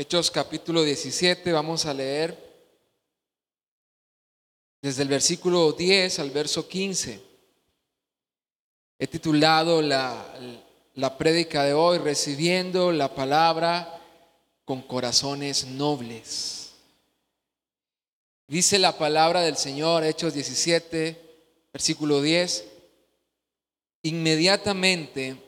Hechos capítulo 17, vamos a leer desde el versículo 10 al verso 15. He titulado la, la prédica de hoy, recibiendo la palabra con corazones nobles. Dice la palabra del Señor, Hechos 17, versículo 10, inmediatamente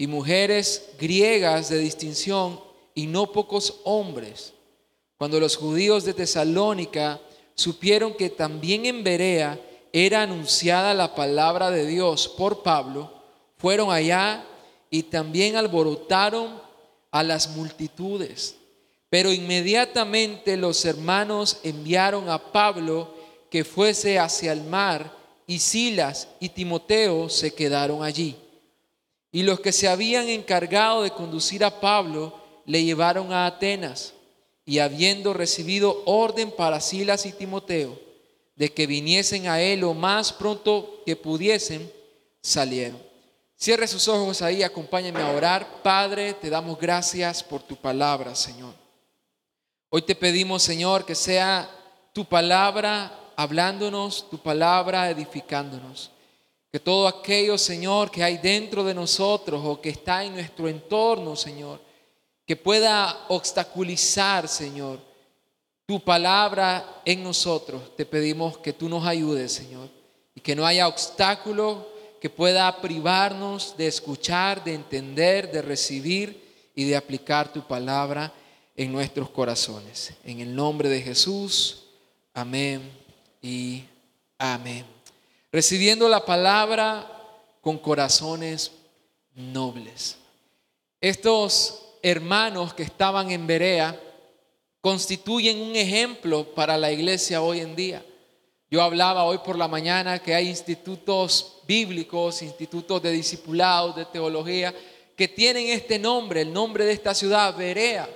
y mujeres griegas de distinción y no pocos hombres. Cuando los judíos de Tesalónica supieron que también en Berea era anunciada la palabra de Dios por Pablo, fueron allá y también alborotaron a las multitudes. Pero inmediatamente los hermanos enviaron a Pablo que fuese hacia el mar y Silas y Timoteo se quedaron allí. Y los que se habían encargado de conducir a Pablo le llevaron a Atenas. Y habiendo recibido orden para Silas y Timoteo de que viniesen a él lo más pronto que pudiesen, salieron. Cierre sus ojos ahí, acompáñenme a orar. Padre, te damos gracias por tu palabra, Señor. Hoy te pedimos, Señor, que sea tu palabra hablándonos, tu palabra edificándonos. Que todo aquello, Señor, que hay dentro de nosotros o que está en nuestro entorno, Señor, que pueda obstaculizar, Señor, tu palabra en nosotros, te pedimos que tú nos ayudes, Señor, y que no haya obstáculo que pueda privarnos de escuchar, de entender, de recibir y de aplicar tu palabra en nuestros corazones. En el nombre de Jesús, amén y amén recibiendo la palabra con corazones nobles. Estos hermanos que estaban en Berea constituyen un ejemplo para la iglesia hoy en día. Yo hablaba hoy por la mañana que hay institutos bíblicos, institutos de discipulados, de teología, que tienen este nombre, el nombre de esta ciudad, Berea,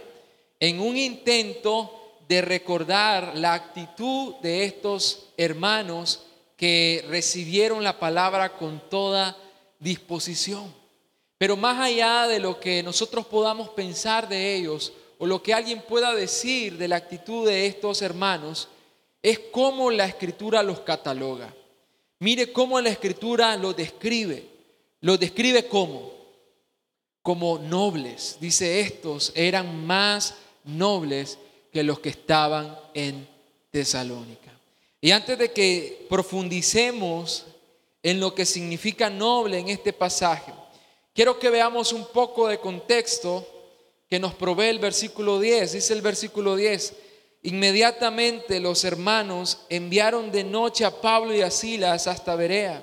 en un intento de recordar la actitud de estos hermanos que recibieron la palabra con toda disposición. Pero más allá de lo que nosotros podamos pensar de ellos o lo que alguien pueda decir de la actitud de estos hermanos, es cómo la escritura los cataloga. Mire cómo la escritura los describe. Los describe como, como nobles. Dice, estos eran más nobles que los que estaban en Tesalónica. Y antes de que profundicemos en lo que significa noble en este pasaje, quiero que veamos un poco de contexto que nos provee el versículo 10. Dice el versículo 10, inmediatamente los hermanos enviaron de noche a Pablo y a Silas hasta Berea,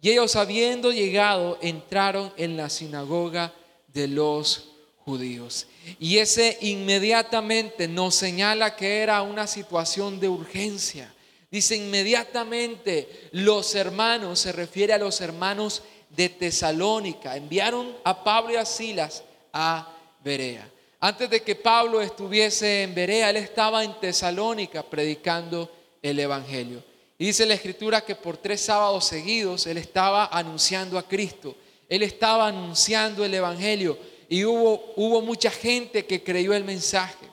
y ellos habiendo llegado entraron en la sinagoga de los judíos. Y ese inmediatamente nos señala que era una situación de urgencia Dice inmediatamente los hermanos, se refiere a los hermanos de Tesalónica, enviaron a Pablo y a Silas a Berea. Antes de que Pablo estuviese en Berea, él estaba en Tesalónica predicando el Evangelio. Y dice la escritura que por tres sábados seguidos él estaba anunciando a Cristo, él estaba anunciando el Evangelio y hubo, hubo mucha gente que creyó el mensaje.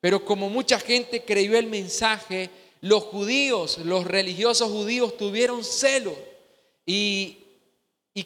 Pero como mucha gente creyó el mensaje, los judíos, los religiosos judíos tuvieron celo y,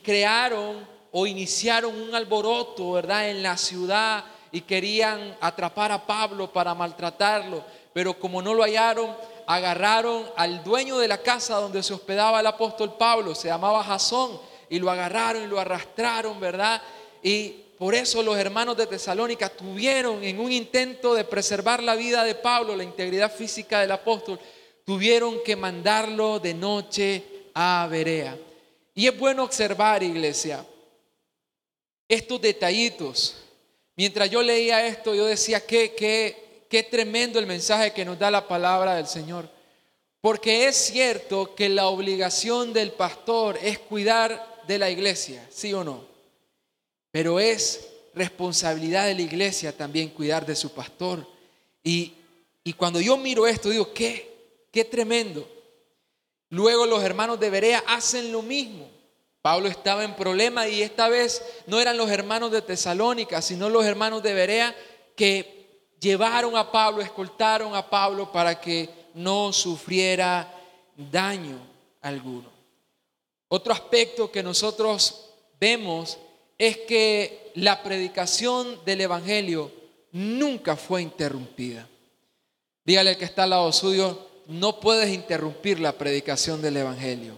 crearon o iniciaron un alboroto, ¿verdad?, en la ciudad y querían atrapar a Pablo para maltratarlo, pero como no lo hallaron, agarraron al dueño de la casa donde se hospedaba el apóstol Pablo, se llamaba Jasón, y lo agarraron y lo arrastraron, ¿verdad? Y por eso los hermanos de Tesalónica tuvieron en un intento de preservar la vida de Pablo, la integridad física del apóstol, tuvieron que mandarlo de noche a Berea. Y es bueno observar, iglesia, estos detallitos. Mientras yo leía esto, yo decía, qué, qué, qué tremendo el mensaje que nos da la palabra del Señor. Porque es cierto que la obligación del pastor es cuidar de la iglesia, ¿sí o no? Pero es responsabilidad de la iglesia también cuidar de su pastor. Y, y cuando yo miro esto, digo, qué, qué tremendo. Luego los hermanos de Berea hacen lo mismo. Pablo estaba en problema y esta vez no eran los hermanos de Tesalónica, sino los hermanos de Berea que llevaron a Pablo, escoltaron a Pablo para que no sufriera daño alguno. Otro aspecto que nosotros vemos es que la predicación del Evangelio nunca fue interrumpida. Dígale al que está al lado suyo, no puedes interrumpir la predicación del Evangelio.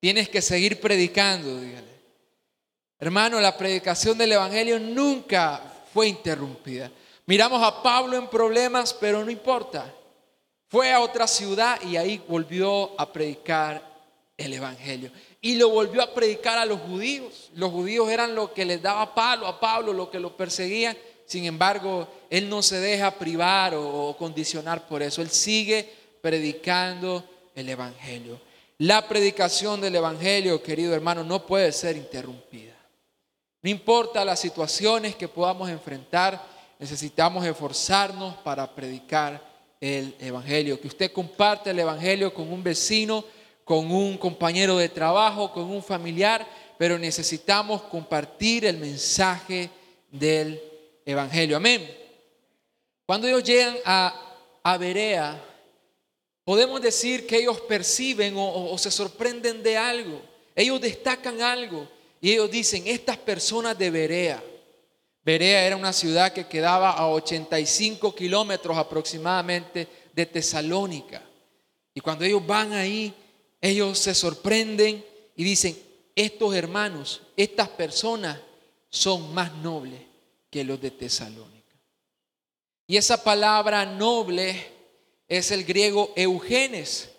Tienes que seguir predicando, dígale. Hermano, la predicación del Evangelio nunca fue interrumpida. Miramos a Pablo en problemas, pero no importa. Fue a otra ciudad y ahí volvió a predicar el Evangelio. Y lo volvió a predicar a los judíos. Los judíos eran lo que les daba palo a Pablo, lo que lo perseguían. Sin embargo, él no se deja privar o, condicionar por eso. Él sigue predicando el Evangelio. La predicación del Evangelio, querido hermano, no puede ser interrumpida. No importa las situaciones que podamos enfrentar, necesitamos esforzarnos para predicar el Evangelio. Que usted comparte el Evangelio con un vecino, con un compañero de trabajo, con un familiar, pero necesitamos compartir el mensaje del Evangelio. Amén. Cuando ellos llegan a, a Berea, Podemos decir que ellos perciben o, se sorprenden de algo. Ellos destacan algo y ellos dicen, estas personas de Berea. Berea era una ciudad que quedaba a 85 kilómetros aproximadamente de Tesalónica. Y cuando ellos van ahí, ellos se sorprenden y dicen, estos hermanos, estas personas son más nobles que los de Tesalónica. Y esa palabra noble es el griego eugenes,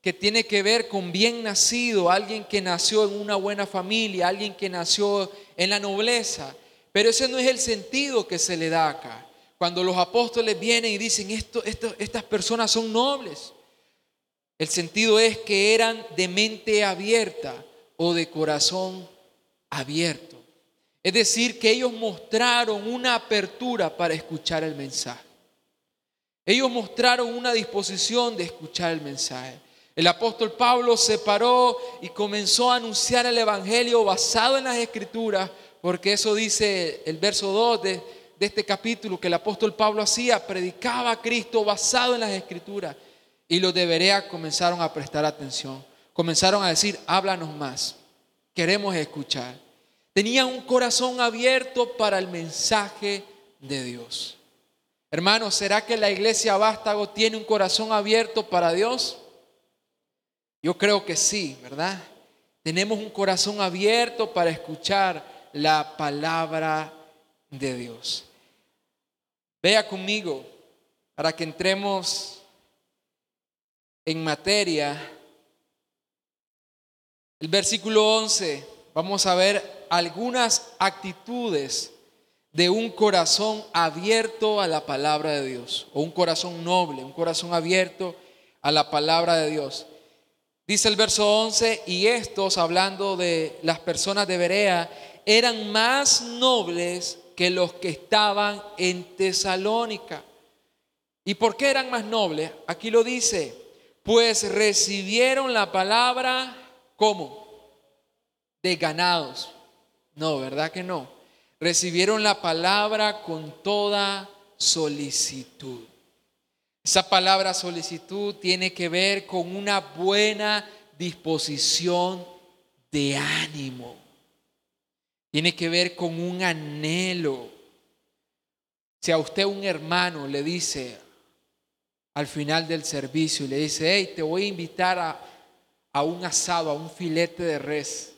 que tiene que ver con bien nacido, alguien que nació en una buena familia, alguien que nació en la nobleza. Pero ese no es el sentido que se le da acá. Cuando los apóstoles vienen y dicen, esto, estas personas son nobles, el sentido es que eran de mente abierta o de corazón abierto. Es decir, que ellos mostraron una apertura para escuchar el mensaje. Ellos mostraron una disposición de escuchar el mensaje. El apóstol Pablo se paró y comenzó a anunciar el Evangelio basado en las Escrituras, porque eso dice el verso 2 de, este capítulo que el apóstol Pablo hacía, predicaba a Cristo basado en las Escrituras. Y los de Berea comenzaron a prestar atención, comenzaron a decir, háblanos más, queremos escuchar. Tenían un corazón abierto para el mensaje de Dios. Hermanos, ¿será que la iglesia vástago tiene un corazón abierto para Dios? Yo creo que sí, ¿verdad? Tenemos un corazón abierto para escuchar la palabra de Dios. Vea conmigo para que entremos en materia. El versículo 11, vamos a ver algunas actitudes de un corazón abierto a la palabra de Dios, o un corazón noble, un corazón abierto a la palabra de Dios. Dice el verso 11, y estos, hablando de las personas de Berea, eran más nobles que los que estaban en Tesalónica. ¿Y por qué eran más nobles? Aquí lo dice, pues recibieron la palabra como de ganados. No, ¿verdad que no? recibieron la palabra con toda solicitud. Esa palabra solicitud tiene que ver con una buena disposición de ánimo. Tiene que ver con un anhelo. Si a usted un hermano le dice al final del servicio y le dice, hey, te voy a invitar a, a un asado, a un filete de res,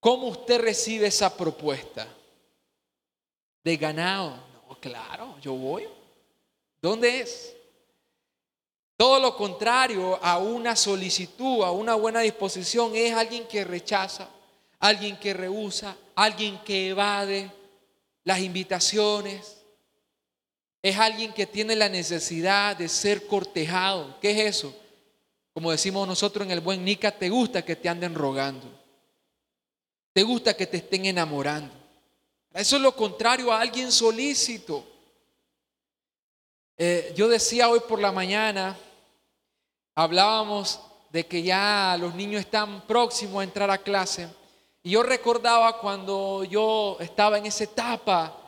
¿cómo usted recibe esa propuesta? de ganado. No, claro, yo voy. ¿Dónde es? Todo lo contrario a una solicitud, a una buena disposición, es alguien que rechaza, alguien que rehúsa, alguien que evade las invitaciones. Es alguien que tiene la necesidad de ser cortejado. ¿Qué es eso? Como decimos nosotros en el buen Nica, te gusta que te anden rogando. Te gusta que te estén enamorando. Eso es lo contrario a alguien solícito. Eh, yo decía hoy por la mañana, hablábamos de que ya los niños están próximos a entrar a clase. Y yo recordaba cuando yo estaba en esa etapa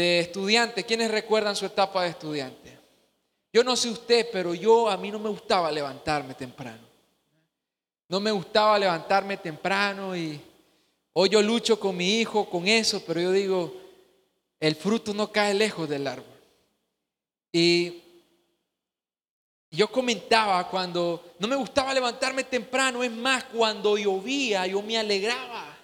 de estudiante. ¿Quiénes recuerdan su etapa de estudiante? Yo no sé usted, pero yo a mí no me gustaba levantarme temprano. No me gustaba levantarme temprano y hoy yo lucho con mi hijo con eso, pero yo digo, el fruto no cae lejos del árbol. Y yo comentaba cuando no me gustaba levantarme temprano, es más, cuando llovía yo me alegraba.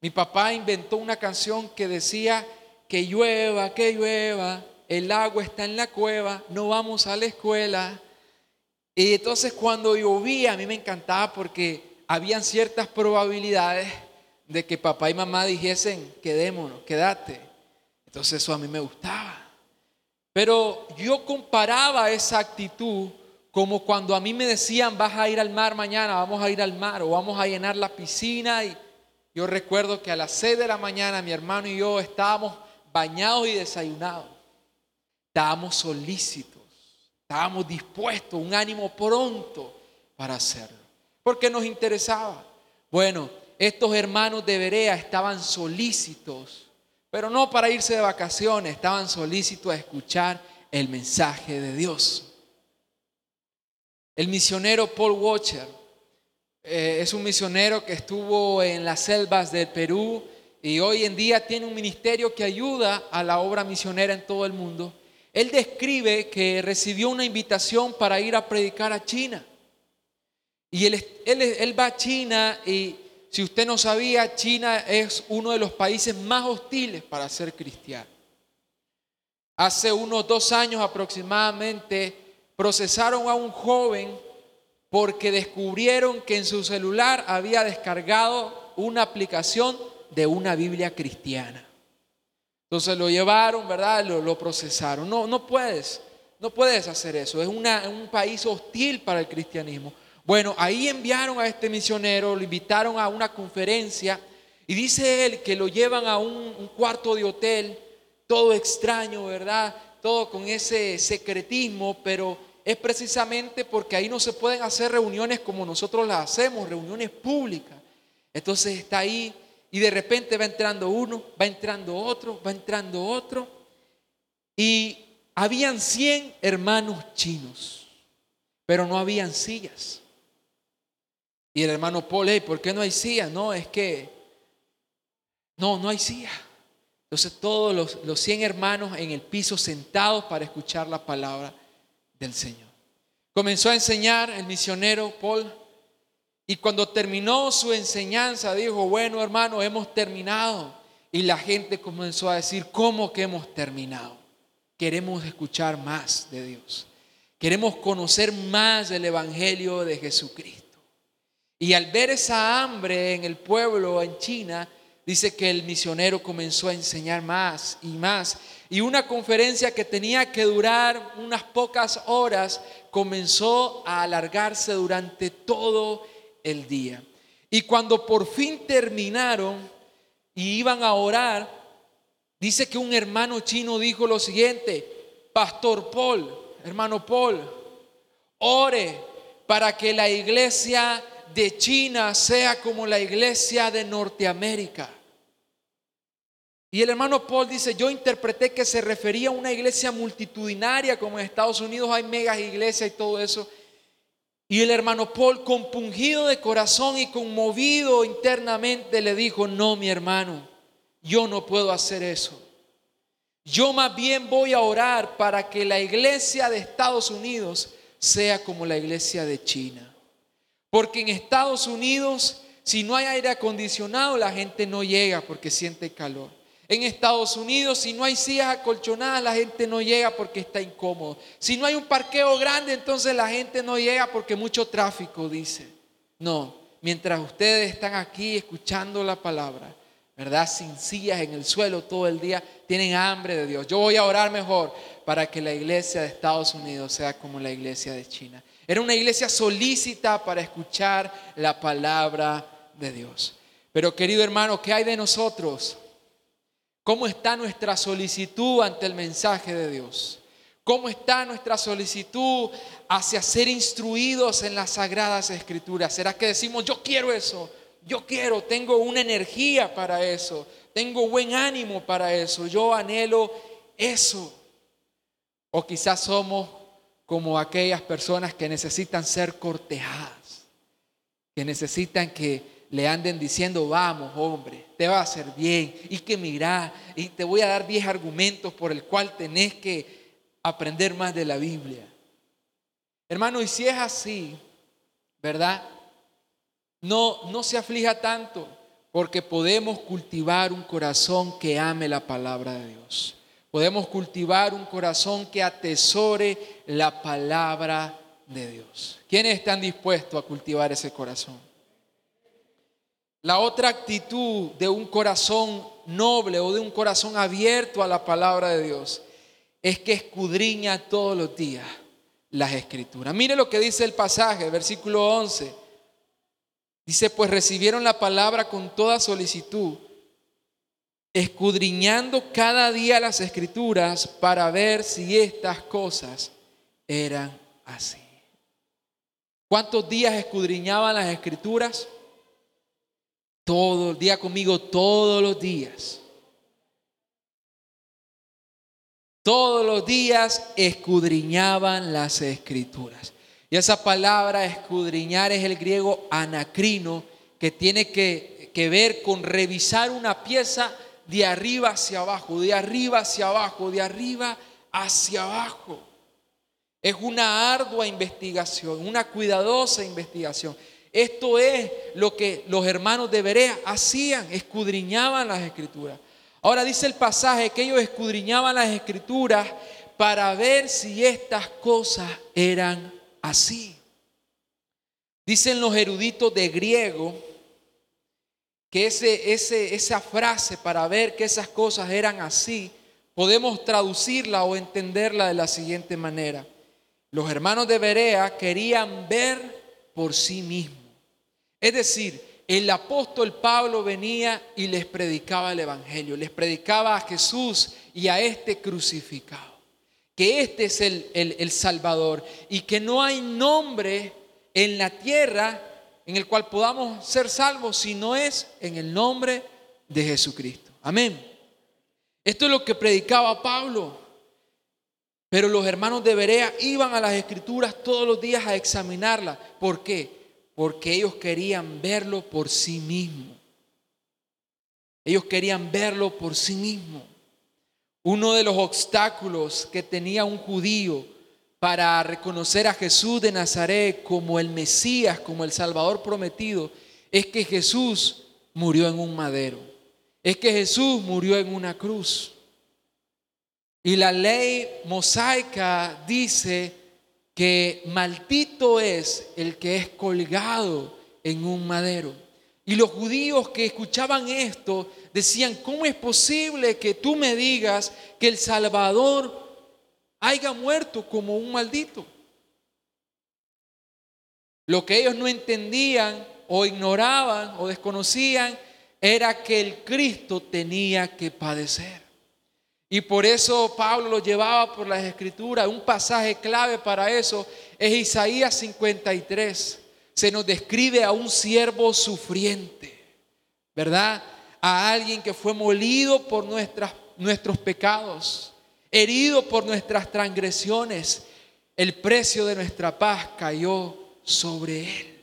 Mi papá inventó una canción que decía que llueva, que llueva, el agua está en la cueva, no vamos a la escuela. Y entonces cuando llovía a mí me encantaba porque habían ciertas probabilidades de que papá y mamá dijesen, quedémonos, quédate. Entonces eso a mí me gustaba. Pero yo comparaba esa actitud como cuando a mí me decían, vas a ir al mar mañana, vamos a ir al mar o vamos a llenar la piscina. Y yo recuerdo que a las 6 de la mañana mi hermano y yo estábamos bañados y desayunados. Estábamos solícitos, estábamos dispuestos, un ánimo pronto para hacerlo, porque nos interesaba. Bueno, estos hermanos de Berea estaban solícitos, pero no para irse de vacaciones, estaban solícitos a escuchar el mensaje de Dios. El misionero Paul Watcher eh, es un misionero que estuvo en las selvas del Perú, y hoy en día tiene un ministerio que ayuda a la obra misionera en todo el mundo. Él describe que recibió una invitación para ir a predicar a China. Y él, él, va a China y si usted no sabía, China es uno de los países más hostiles para ser cristiano. Hace unos dos años aproximadamente procesaron a un joven porque descubrieron que en su celular había descargado una aplicación de una Biblia cristiana. Entonces lo llevaron, ¿verdad? Lo, procesaron. No, no puedes, no puedes hacer eso. Es un país hostil para el cristianismo. Bueno, ahí enviaron a este misionero, lo invitaron a una conferencia y dice él que lo llevan a un, un cuarto de hotel, todo extraño, ¿verdad? Todo con ese secretismo, pero es precisamente porque ahí no se pueden hacer reuniones como nosotros las hacemos, reuniones públicas. Entonces está ahí y de repente va entrando uno, va entrando otro, va entrando otro. Y habían 100 hermanos chinos, pero no habían sillas. Y el hermano Paul, ¿por qué no hay sillas? No, es que, no, no hay silla. Entonces todos los, los 100 hermanos en el piso sentados para escuchar la palabra del Señor. Comenzó a enseñar el misionero Paul y cuando terminó su enseñanza, dijo, bueno hermano, hemos terminado. Y la gente comenzó a decir, ¿cómo que hemos terminado? Queremos escuchar más de Dios. Queremos conocer más del Evangelio de Jesucristo. Y al ver esa hambre en el pueblo, en China, dice que el misionero comenzó a enseñar más y más. Y una conferencia que tenía que durar unas pocas horas comenzó a alargarse durante todo el el día. Y cuando por fin terminaron y iban a orar, dice que un hermano chino dijo lo siguiente, Pastor Paul, hermano Paul, ore para que la iglesia de China sea como la iglesia de Norteamérica. Y el hermano Paul dice, yo interpreté que se refería a una iglesia multitudinaria, como en Estados Unidos hay megas iglesias y todo eso. Y el hermano Paul, compungido de corazón y conmovido internamente, le dijo, no, mi hermano, yo no puedo hacer eso. Yo más bien voy a orar para que la iglesia de Estados Unidos sea como la iglesia de China. Porque en Estados Unidos, si no hay aire acondicionado, la gente no llega porque siente calor en Estados Unidos, si no hay sillas acolchonadas, la gente no llega porque está incómodo. Si no hay un parqueo grande, entonces la gente no llega porque mucho tráfico, dice. No, mientras ustedes están aquí escuchando la palabra, ¿verdad? Sin sillas en el suelo todo el día, tienen hambre de Dios. Yo voy a orar mejor para que la iglesia de Estados Unidos sea como la iglesia de China. Era una iglesia solícita para escuchar la palabra de Dios. Pero querido hermano, ¿qué hay de nosotros? ¿Cómo está nuestra solicitud ante el mensaje de Dios? ¿Cómo está nuestra solicitud hacia ser instruidos en las sagradas escrituras? ¿Será que decimos, yo quiero eso? Yo quiero, tengo una energía para eso, tengo buen ánimo para eso, yo anhelo eso. O quizás somos como aquellas personas que necesitan ser cortejadas, que necesitan que le anden diciendo, vamos, hombre, te va a hacer bien, y que mira, y te voy a dar 10 argumentos por el cual tenés que aprender más de la Biblia. Hermano, y si es así, ¿verdad? No, no se aflija tanto, porque podemos cultivar un corazón que ame la palabra de Dios. Podemos cultivar un corazón que atesore la palabra de Dios. ¿Quiénes están dispuestos a cultivar ese corazón? La otra actitud de un corazón noble o de un corazón abierto a la palabra de Dios es que escudriña todos los días las escrituras. Mire lo que dice el pasaje, versículo 11. Dice, pues recibieron la palabra con toda solicitud, escudriñando cada día las escrituras para ver si estas cosas eran así. ¿Cuántos días escudriñaban las escrituras? Todo el día conmigo, todos los días. Todos los días escudriñaban las escrituras. Y esa palabra escudriñar es el griego anacrino, que tiene que, que, ver con revisar una pieza de arriba hacia abajo, de arriba hacia abajo, de arriba hacia abajo. Es una ardua investigación, una cuidadosa investigación. Esto es lo que los hermanos de Berea hacían, escudriñaban las escrituras. Ahora dice el pasaje que ellos escudriñaban las escrituras para ver si estas cosas eran así. Dicen los eruditos de griego que ese, esa frase para ver que esas cosas eran así, podemos traducirla o entenderla de la siguiente manera. Los hermanos de Berea querían ver por sí mismos. Es decir, el apóstol Pablo venía y les predicaba el Evangelio, les predicaba a Jesús y a este crucificado, que este es el, el, Salvador y que no hay nombre en la tierra en el cual podamos ser salvos si no es en el nombre de Jesucristo. Amén. Esto es lo que predicaba Pablo. Pero los hermanos de Berea iban a las escrituras todos los días a examinarlas. ¿Por qué? Porque ellos querían verlo por sí mismo. Ellos querían verlo por sí mismo. Uno de los obstáculos que tenía un judío para reconocer a Jesús de Nazaret como el Mesías, como el Salvador prometido, es que Jesús murió en un madero. Es que Jesús murió en una cruz. Y la ley mosaica dice que maldito es el que es colgado en un madero. Y los judíos que escuchaban esto decían, ¿cómo es posible que tú me digas que el Salvador haya muerto como un maldito? Lo que ellos no entendían o ignoraban o desconocían era que el Cristo tenía que padecer. Y por eso Pablo lo llevaba por las escrituras. Un pasaje clave para eso es Isaías 53. Se nos describe a un siervo sufriente, ¿verdad? A alguien que fue molido por nuestras, nuestros pecados, herido por nuestras transgresiones. El precio de nuestra paz cayó sobre él.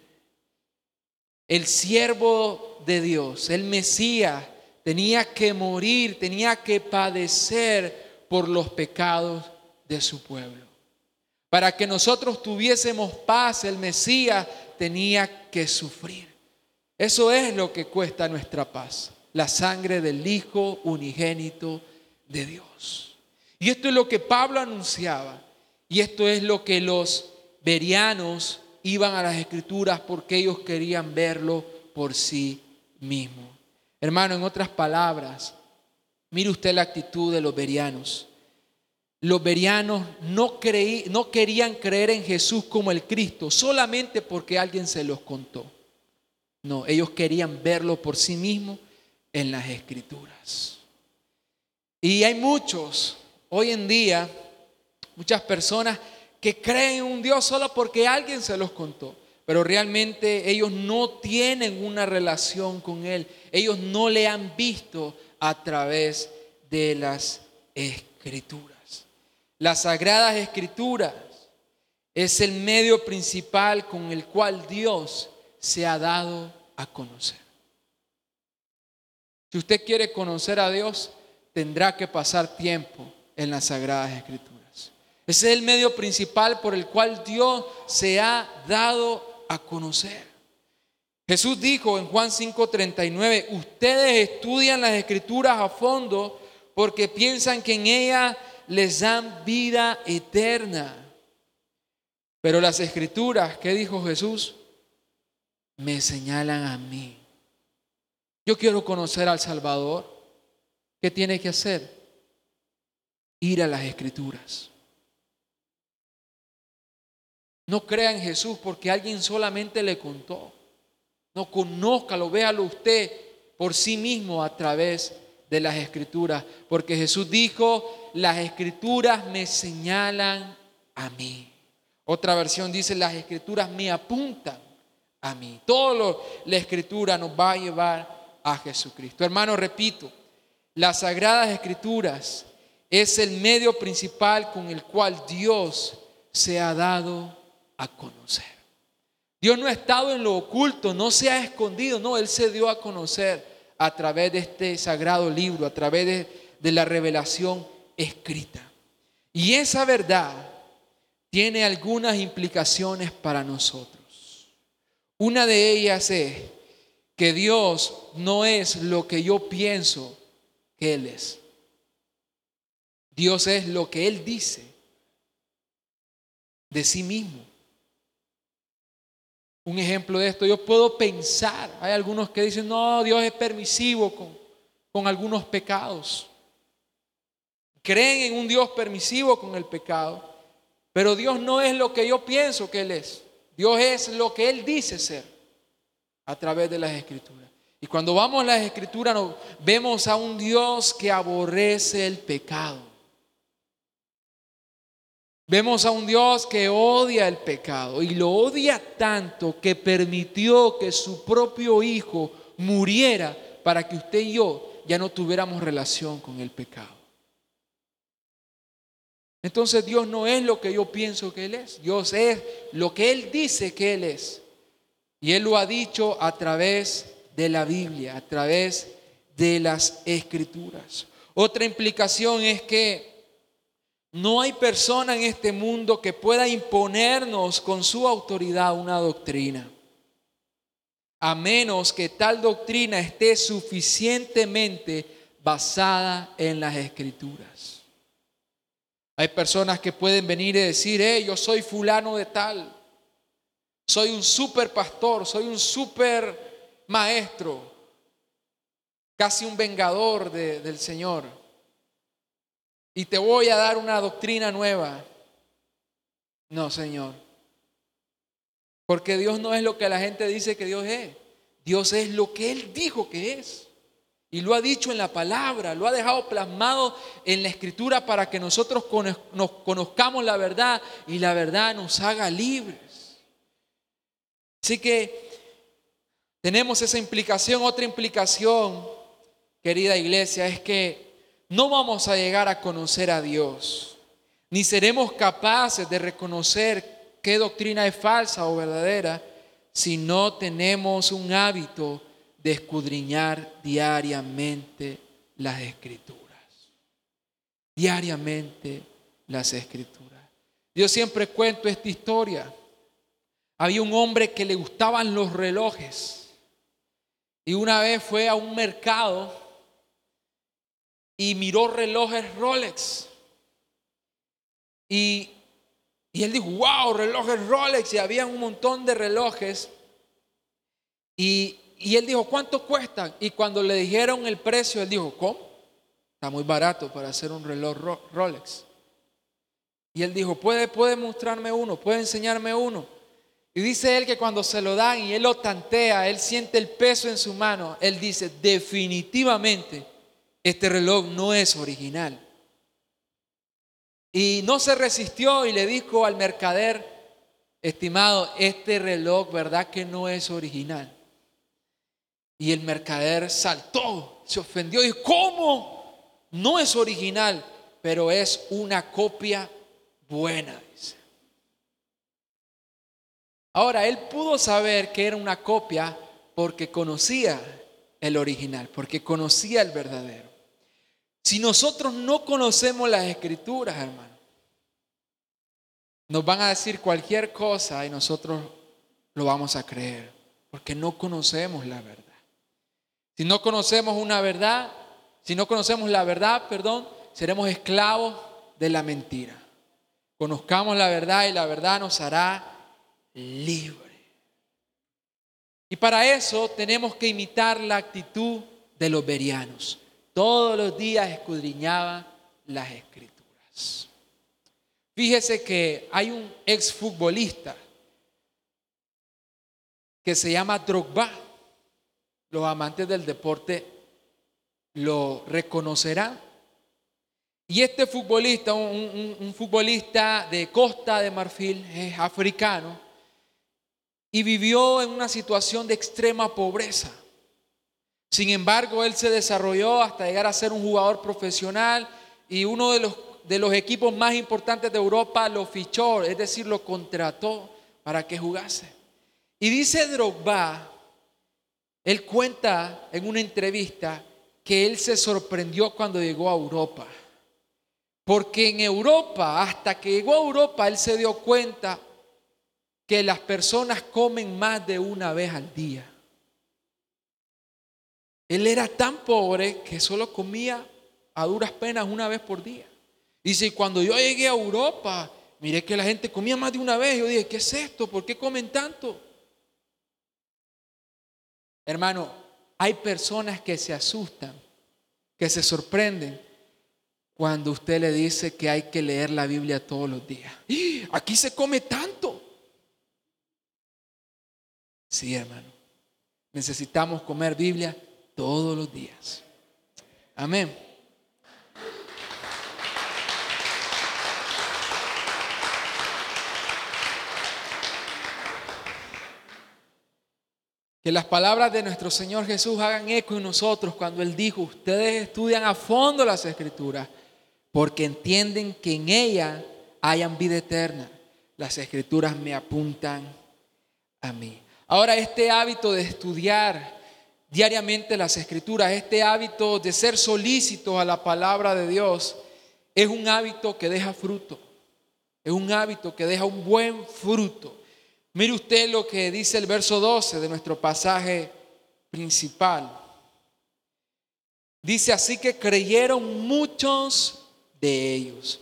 El siervo de Dios, el Mesías, tenía que morir, tenía que padecer por los pecados de su pueblo. Para que nosotros tuviésemos paz, el Mesías tenía que sufrir. Eso es lo que cuesta nuestra paz, la sangre del Hijo unigénito de Dios. Y esto es lo que Pablo anunciaba. Y esto es lo que los verianos iban a las escrituras porque ellos querían verlo por sí mismos. Hermano, en otras palabras, mire usted la actitud de los berianos. Los berianos no, creí, no querían creer en Jesús como el Cristo solamente porque alguien se los contó. No, ellos querían verlo por sí mismos en las escrituras. Y hay muchos, hoy en día, muchas personas que creen en un Dios solo porque alguien se los contó, pero realmente ellos no tienen una relación con Él, ellos no le han visto a través de las escrituras. Las sagradas escrituras es el medio principal con el cual Dios se ha dado a conocer. Si usted quiere conocer a Dios, tendrá que pasar tiempo en las sagradas escrituras. Ese es el medio principal por el cual Dios se ha dado a conocer. Jesús dijo en Juan 5:39, ustedes estudian las escrituras a fondo porque piensan que en ellas les dan vida eterna. Pero las escrituras, ¿qué dijo Jesús? Me señalan a mí. Yo quiero conocer al Salvador. ¿Qué tiene que hacer? Ir a las escrituras. No crea en Jesús porque alguien solamente le contó. No conózcalo, véalo usted por sí mismo a través de las escrituras. Porque Jesús dijo, las escrituras me señalan a mí. Otra versión dice, las escrituras me apuntan a mí. Todo la escritura nos va a llevar a Jesucristo. Hermano, repito, las sagradas escrituras es el medio principal con el cual Dios se ha dado a conocer. Dios no ha estado en lo oculto, no se ha escondido, no, Él se dio a conocer a través de este sagrado libro, a través de, de la revelación escrita. Y esa verdad tiene algunas implicaciones para nosotros. Una de ellas es que Dios no es lo que yo pienso que Él es. Dios es lo que Él dice de sí mismo. Un ejemplo de esto, yo puedo pensar, hay algunos que dicen, no, Dios es permisivo con, algunos pecados. Creen en un Dios permisivo con el pecado, pero Dios no es lo que yo pienso que Él es. Dios es lo que Él dice ser a través de las escrituras. Y cuando vamos a las escrituras vemos a un Dios que aborrece el pecado. Vemos a un Dios que odia el pecado y lo odia tanto que permitió que su propio Hijo muriera para que usted y yo ya no tuviéramos relación con el pecado. Entonces Dios no es lo que yo pienso que Él es. Dios es lo que Él dice que Él es. Y Él lo ha dicho a través de la Biblia, a través de las escrituras. Otra implicación es que no hay persona en este mundo que pueda imponernos con su autoridad una doctrina, a menos que tal doctrina esté suficientemente basada en las escrituras. Hay personas que pueden venir y decir, hey, yo soy fulano de tal, soy un super pastor, soy un super maestro, casi un vengador del Señor y te voy a dar una doctrina nueva. No, Señor. Porque Dios no es lo que la gente dice que Dios es. Dios es lo que Él dijo que es. Y lo ha dicho en la palabra, lo ha dejado plasmado en la escritura para que nosotros nos conozcamos la verdad y la verdad nos haga libres. Así que tenemos esa implicación. Otra implicación, querida iglesia, es que no vamos a llegar a conocer a Dios, ni seremos capaces de reconocer qué doctrina es falsa o verdadera si no tenemos un hábito de escudriñar diariamente las escrituras. Diariamente las escrituras. Yo siempre cuento esta historia. Había un hombre que le gustaban los relojes y una vez fue a un mercado y miró relojes Rolex. Y, él dijo, wow, relojes Rolex. Y había un montón de relojes. Y y él dijo, ¿cuánto cuestan? Y cuando le dijeron el precio, él dijo, ¿cómo? Está muy barato para hacer un reloj Rolex. Y él dijo, ¿puede, puede mostrarme uno? ¿Puede enseñarme uno? Y dice él que cuando se lo dan y él lo tantea, él siente el peso en su mano, él dice, definitivamente, este reloj no es original. Y no se resistió y le dijo al mercader, estimado, este reloj, ¿verdad que no es original? Y el mercader saltó, se ofendió y ¿cómo? No es original, pero es una copia buena. Ahora, él pudo saber que era una copia porque conocía el original, porque conocía el verdadero. Si nosotros no conocemos las escrituras, hermano, nos van a decir cualquier cosa y nosotros lo vamos a creer, porque no conocemos la verdad. Si no conocemos una verdad, si no conocemos la verdad, perdón, seremos esclavos de la mentira. Conozcamos la verdad y la verdad nos hará libre. Y para eso tenemos que imitar la actitud de los berianos. Todos los días escudriñaba las escrituras. Fíjese que hay un exfutbolista que se llama Drogba los amantes del deporte lo reconocerán. Y este futbolista, un, futbolista de Costa de Marfil, es africano, y vivió en una situación de extrema pobreza. Sin embargo, él se desarrolló hasta llegar a ser un jugador profesional y uno de los, de los equipos más importantes de Europa lo fichó, es decir, lo contrató para que jugase. Y dice Drogba él cuenta en una entrevista que él se sorprendió cuando llegó a Europa. Porque en Europa, hasta que llegó a Europa, él se dio cuenta que las personas comen más de una vez al día. Él era tan pobre que solo comía a duras penas una vez por día. Y cuando yo llegué a Europa, miré que la gente comía más de una vez. Yo dije, ¿qué es esto? ¿Por qué comen tanto? Hermano, hay personas que se asustan, que se sorprenden cuando usted le dice que hay que leer la Biblia todos los días. Aquí se come tanto. Sí, hermano. Necesitamos comer Biblia todos los días. Amén. Que las palabras de nuestro Señor Jesús hagan eco en nosotros cuando Él dijo, ustedes estudian a fondo las escrituras porque entienden que en ella hayan vida eterna. Las escrituras me apuntan a mí. Ahora este hábito de estudiar diariamente las escrituras, este hábito de ser solícito a la palabra de Dios, es un hábito que deja fruto. Es un hábito que deja un buen fruto. Mire usted lo que dice el verso 12 de nuestro pasaje principal. Dice así que creyeron muchos de ellos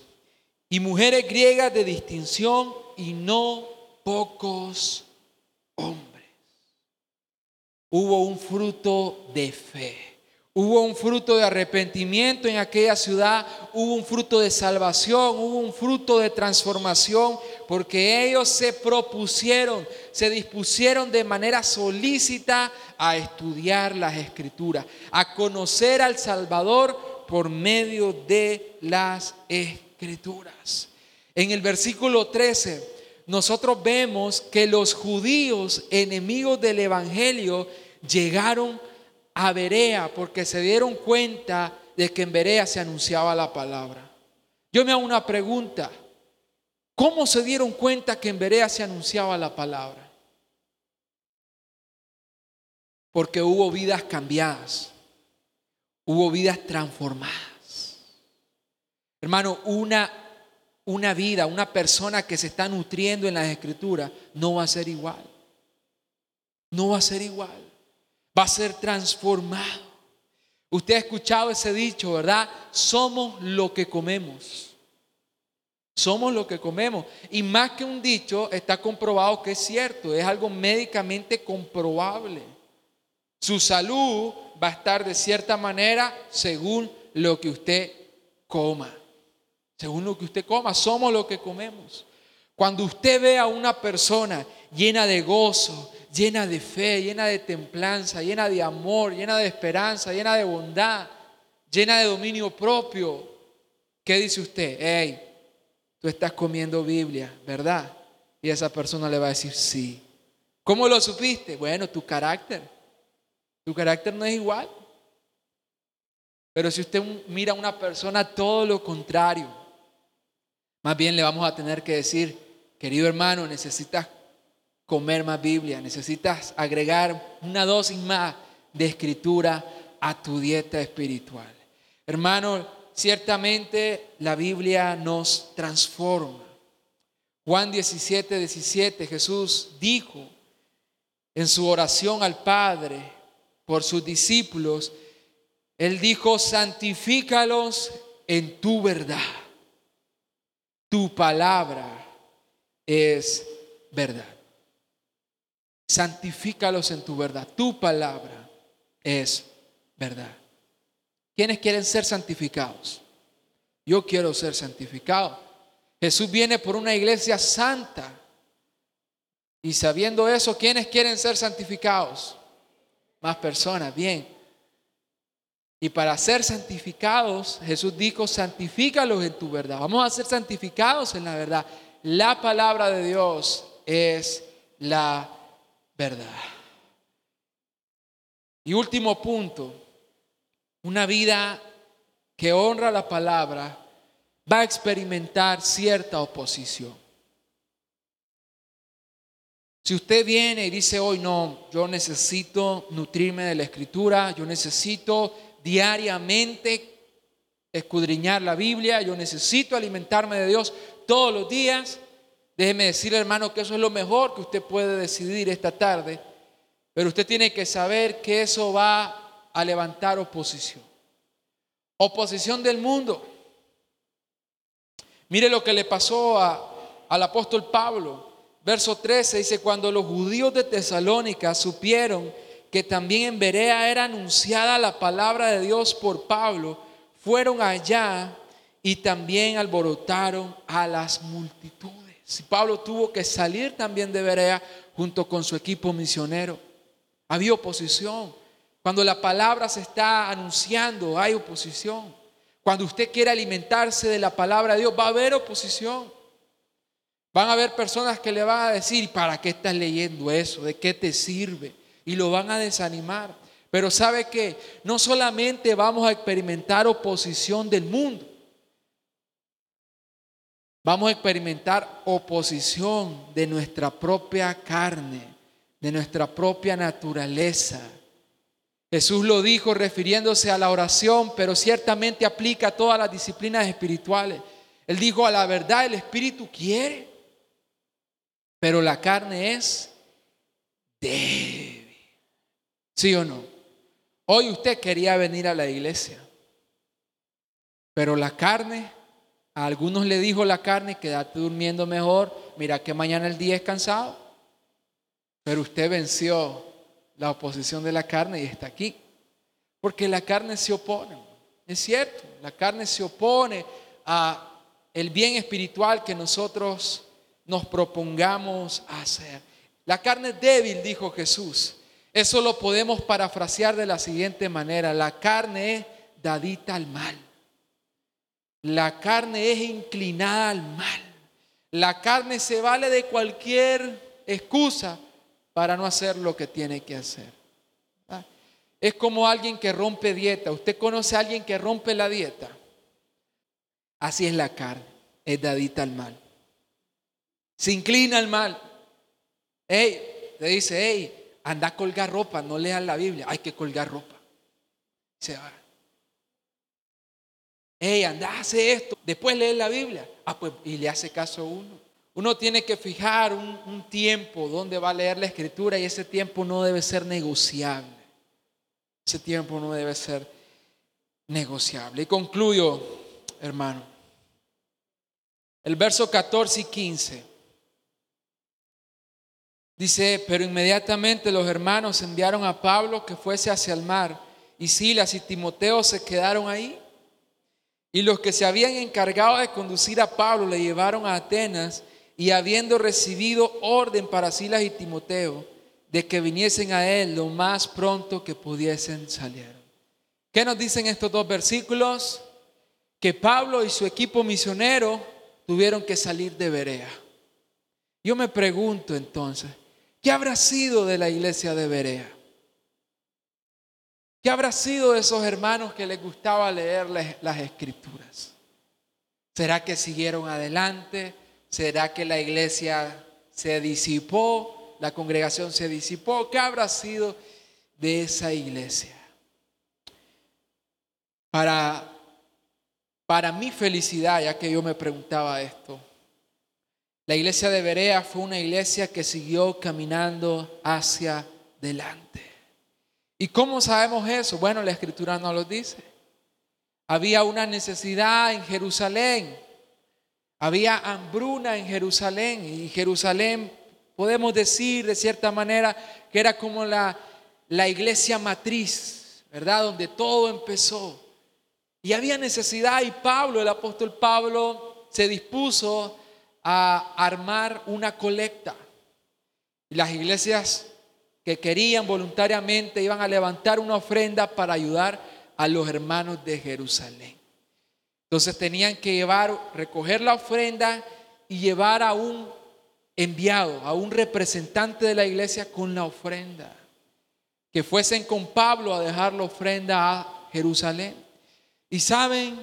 y mujeres griegas de distinción y no pocos hombres. Hubo un fruto de fe. Hubo un fruto de arrepentimiento en aquella ciudad, hubo un fruto de salvación, hubo un fruto de transformación, porque ellos se propusieron, se dispusieron de manera solícita a estudiar las escrituras, a conocer al Salvador por medio de las escrituras. En el versículo 13, nosotros vemos que los judíos enemigos del Evangelio llegaron a Berea porque se dieron cuenta de que en Berea se anunciaba la palabra. Yo me hago una pregunta. ¿Cómo se dieron cuenta que en Berea se anunciaba la palabra? Porque hubo vidas cambiadas, hubo vidas transformadas. Hermano, una, una vida, una persona que se está nutriendo en las escrituras no va a ser igual. No va a ser igual va a ser transformado. Usted ha escuchado ese dicho, ¿verdad? Somos lo que comemos. Somos lo que comemos. Y más que un dicho, está comprobado que es cierto. Es algo médicamente comprobable. Su salud va a estar de cierta manera según lo que usted coma. Según lo que usted coma, somos lo que comemos. Cuando usted ve a una persona llena de gozo, llena de fe, llena de templanza, llena de amor, llena de esperanza, llena de bondad, llena de dominio propio, ¿qué dice usted? Hey, tú estás comiendo Biblia, ¿verdad? Y esa persona le va a decir sí. ¿Cómo lo supiste? Bueno, tu carácter. Tu carácter no es igual. Pero si usted mira a una persona todo lo contrario, más bien le vamos a tener que decir, querido hermano, necesitas comer más Biblia, necesitas agregar una dosis más de escritura a tu dieta espiritual. Hermano, ciertamente la Biblia nos transforma. Juan 17, 17, Jesús dijo en su oración al Padre por sus discípulos, Él dijo, santifícalos en tu verdad. Tu palabra es verdad. Santifícalos en tu verdad. Tu palabra es verdad. ¿Quiénes quieren ser santificados? Yo quiero ser santificado. Jesús viene por una iglesia santa. Y sabiendo eso, ¿quiénes quieren ser santificados? Más personas, bien. Y para ser santificados, Jesús dijo, santifícalos en tu verdad. Vamos a ser santificados en la verdad. La palabra de Dios es la verdad. Y último punto, una vida que honra la palabra va a experimentar cierta oposición. Si usted viene y dice hoy, no, yo necesito nutrirme de la escritura, yo necesito diariamente escudriñar la Biblia, yo necesito alimentarme de Dios todos los días, déjeme decirle hermano que eso es lo mejor que usted puede decidir esta tarde, pero usted tiene que saber que eso va a levantar oposición. Oposición del mundo. Mire lo que le pasó al apóstol Pablo. Verso 13 dice, cuando los judíos de Tesalónica supieron que también en Berea era anunciada la palabra de Dios por Pablo, fueron allá y también alborotaron a las multitudes. Pablo tuvo que salir también de Berea junto con su equipo misionero. Había oposición. Cuando la palabra se está anunciando, hay oposición. Cuando usted quiere alimentarse de la palabra de Dios, va a haber oposición. Van a haber personas que le van a decir, ¿para qué estás leyendo eso? ¿De qué te sirve? Y lo van a desanimar. Pero sabe que no solamente vamos a experimentar oposición del mundo, vamos a experimentar oposición de nuestra propia carne, de nuestra propia naturaleza. Jesús lo dijo refiriéndose a la oración, pero ciertamente aplica a todas las disciplinas espirituales. Él dijo, a la verdad el Espíritu quiere, pero la carne es débil. ¿Sí o no? Hoy usted quería venir a la iglesia, pero la carne, a algunos le dijo la carne, quédate durmiendo mejor, mira que mañana el día es cansado, pero usted venció la oposición de la carne y está aquí, porque la carne se opone, es cierto, la carne se opone a el bien espiritual que nosotros nos propongamos hacer. La carne es débil, dijo Jesús. Eso lo podemos parafrasear de la siguiente manera. La carne es dadita al mal. La carne es inclinada al mal. La carne se vale de cualquier excusa para no hacer lo que tiene que hacer. Es como alguien que rompe dieta. ¿Usted conoce a alguien que rompe la dieta? Así es la carne, es dadita al mal se inclina al mal. Hey, le dice, hey, anda a colgar ropa, no leas la Biblia, hay que colgar ropa. Se va. Hey, anda, hace esto, después lee la Biblia. Ah, pues, y le hace caso a uno. Uno tiene que fijar un, un tiempo donde va a leer la escritura y ese tiempo no debe ser negociable. Ese tiempo no debe ser negociable. Y concluyo, hermano. El verso 14 y 15 Dice, pero inmediatamente los hermanos enviaron a Pablo que fuese hacia el mar, y Silas y Timoteo se quedaron ahí. Y los que se habían encargado de conducir a Pablo le llevaron a Atenas, y habiendo recibido orden para Silas y Timoteo, de que viniesen a él lo más pronto que pudiesen salir. ¿Qué nos dicen estos dos versículos? Que Pablo y su equipo misionero tuvieron que salir de Berea. Yo me pregunto entonces, ¿qué habrá sido de la iglesia de Berea? ¿Qué habrá sido de esos hermanos que les gustaba leer las escrituras? ¿Será que siguieron adelante? ¿Será que la iglesia se disipó? ¿La congregación se disipó? ¿Qué habrá sido de esa iglesia? Para, para mi felicidad, ya que yo me preguntaba esto, la iglesia de Berea fue una iglesia que siguió caminando hacia adelante. ¿Y cómo sabemos eso? Bueno, la escritura nos lo dice. Había una necesidad en Jerusalén. Había hambruna en Jerusalén. Y Jerusalén, podemos decir de cierta manera, que era como la, la iglesia matriz, ¿verdad? Donde todo empezó. Y había necesidad y Pablo, el apóstol Pablo, se dispuso a armar una colecta. Y las iglesias que querían voluntariamente iban a levantar una ofrenda para ayudar a los hermanos de Jerusalén. Entonces tenían que llevar, recoger la ofrenda y llevar a un enviado, a un representante de la iglesia con la ofrenda. Que fuesen con Pablo a dejar la ofrenda a Jerusalén. ¿Y saben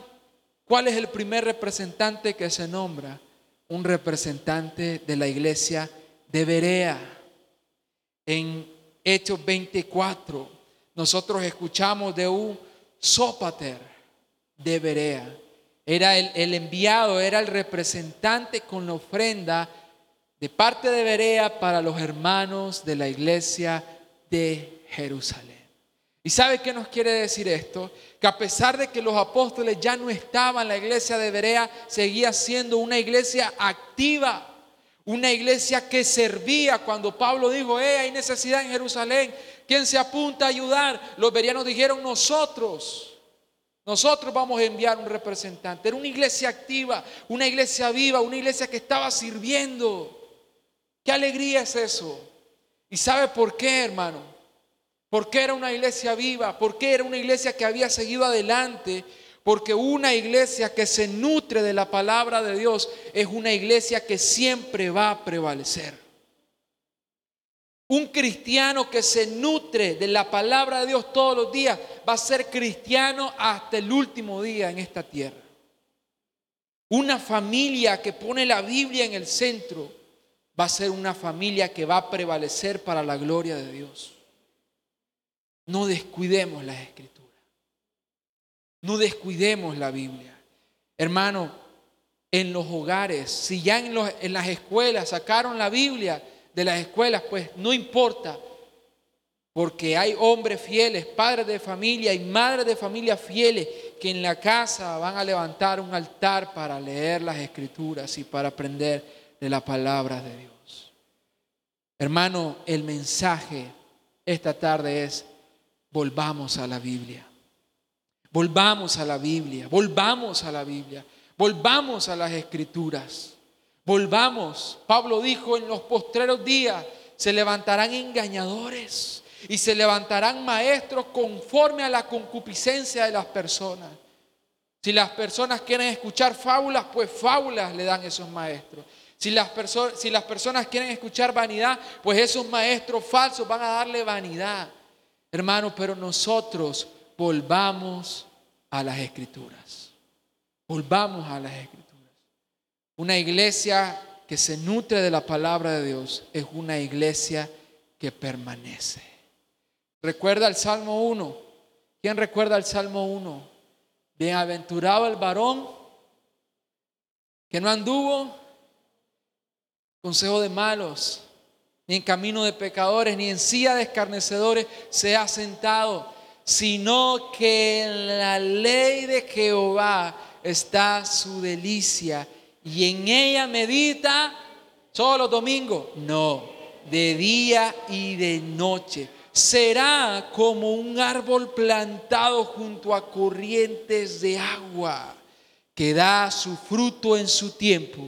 cuál es el primer representante que se nombra? Un representante de la iglesia de Berea. En Hechos 24, nosotros escuchamos de un Sópater de Berea. Era el, enviado, era el representante con la ofrenda de parte de Berea para los hermanos de la iglesia de Jerusalén. ¿Y sabe qué nos quiere decir esto? Que a pesar de que los apóstoles ya no estaban, la iglesia de Berea seguía siendo una iglesia activa, una iglesia que servía. Cuando Pablo dijo, eh, hay necesidad en Jerusalén, ¿quién se apunta a ayudar? Los berianos dijeron, nosotros, nosotros vamos a enviar un representante. Era una iglesia activa, una iglesia viva, una iglesia que estaba sirviendo. ¿Qué alegría es eso? ¿Y sabe por qué, hermano? Porque era una iglesia viva, porque era una iglesia que había seguido adelante, porque una iglesia que se nutre de la palabra de Dios es una iglesia que siempre va a prevalecer. Un cristiano que se nutre de la palabra de Dios todos los días va a ser cristiano hasta el último día en esta tierra. Una familia que pone la Biblia en el centro va a ser una familia que va a prevalecer para la gloria de Dios. No descuidemos las escrituras. No descuidemos la Biblia. Hermano, en los hogares, si ya en, las escuelas sacaron la Biblia de las escuelas, pues no importa, porque hay hombres fieles, padres de familia y madres de familia fieles que en la casa van a levantar un altar para leer las escrituras y para aprender de la palabra de Dios. Hermano, el mensaje esta tarde es, volvamos a la Biblia. Volvamos a la Biblia, volvamos a la Biblia, volvamos a las escrituras. Volvamos. Pablo dijo en los postreros días, se levantarán engañadores y se levantarán maestros conforme a la concupiscencia de las personas. Si las personas quieren escuchar fábulas, pues fábulas le dan esos maestros. Si las, si las personas quieren escuchar vanidad, pues esos maestros falsos van a darle vanidad. Hermano, pero nosotros volvamos a las escrituras. Volvamos a las escrituras. Una iglesia que se nutre de la palabra de Dios es una iglesia que permanece. Recuerda el Salmo 1. ¿Quién recuerda el Salmo 1? Bienaventurado el varón que no anduvo consejo de malos, ni en camino de pecadores, ni en silla de escarnecedores se ha sentado, sino que en la ley de Jehová está su delicia y en ella medita solo los domingos. No, de día y de noche. Será como un árbol plantado junto a corrientes de agua, que da su fruto en su tiempo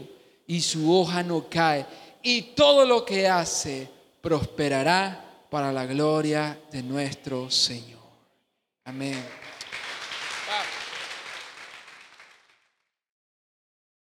y su hoja no cae. Y todo lo que hace prosperará para la gloria de nuestro Señor. Amén.